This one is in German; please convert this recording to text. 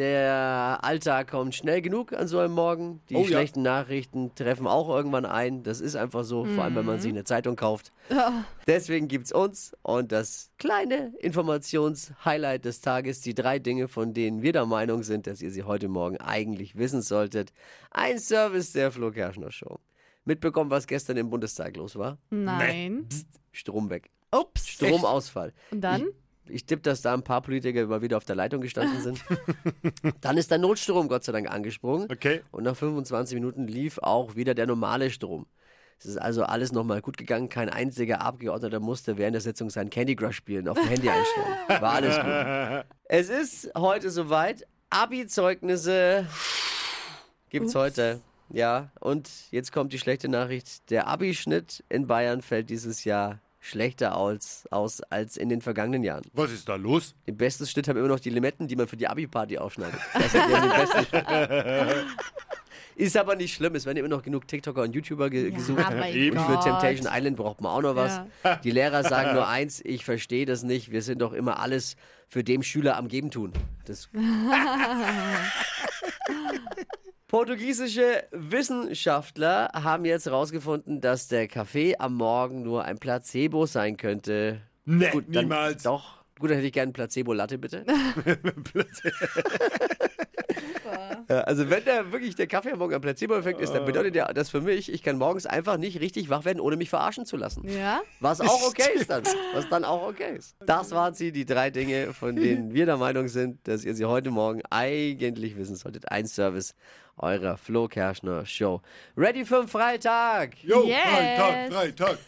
der Alltag kommt schnell genug an so einem Morgen. Die Oh ja. schlechten Nachrichten treffen auch irgendwann ein. Das ist einfach so, vor allem wenn man sich eine Zeitung kauft. Deswegen gibt's uns und das kleine Informationshighlight des Tages, die drei Dinge, von denen wir der Meinung sind, dass ihr sie heute Morgen eigentlich wissen solltet. Ein Service der Flo Kerschner Show. Mitbekommen, was gestern im Bundestag los war? Nein. Strom weg. Ups. Stromausfall. Und dann? Ich, ich tippe, dass da ein paar Politiker mal wieder auf der Leitung gestanden sind. Dann ist der Notstrom Gott sei Dank angesprungen. Okay. Und nach 25 Minuten lief auch wieder der normale Strom. Es ist also alles nochmal gut gegangen. Kein einziger Abgeordneter musste während der Sitzung sein Candy Crush spielen auf dem Handy einstellen. War alles gut. Es ist heute soweit. Abi-Zeugnisse gibt's heute. Ja, und jetzt kommt die schlechte Nachricht. Der Abischnitt in Bayern fällt dieses Jahr schlechter aus, aus als in den vergangenen Jahren. Was ist da los? Den besten Schnitt haben immer noch die Limetten, die man für die Abi-Party aufschneidet. Das sind ja die besten Schnitt. Ist aber nicht schlimm, es werden immer noch genug TikToker und YouTuber ge gesucht. mein Eben. Und für. Temptation Island braucht man auch noch was. Ja. Die Lehrer sagen nur eins, ich verstehe das nicht, wir sind doch immer alles für dem Schüler am Geben tun. Das Portugiesische Wissenschaftler haben jetzt herausgefunden, dass der Kaffee am Morgen nur ein Placebo sein könnte. Nee, dann- niemals. Doch. Gut, dann hätte ich gerne ein Placebo-Latte, bitte. Ja, also wenn der wirklich der Kaffee am Morgen ein Placebo-Effekt ist, dann bedeutet ja das für mich, ich kann morgens einfach nicht richtig wach werden, ohne mich verarschen zu lassen. Ja? Was auch okay ist dann. Was dann auch okay ist. Das waren sie, die drei Dinge, von denen wir der Meinung sind, dass ihr sie heute Morgen eigentlich wissen solltet. Ein Service eurer Flo Kerschner Show. Ready für den Freitag. Jo, Yes. Freitag, Freitag.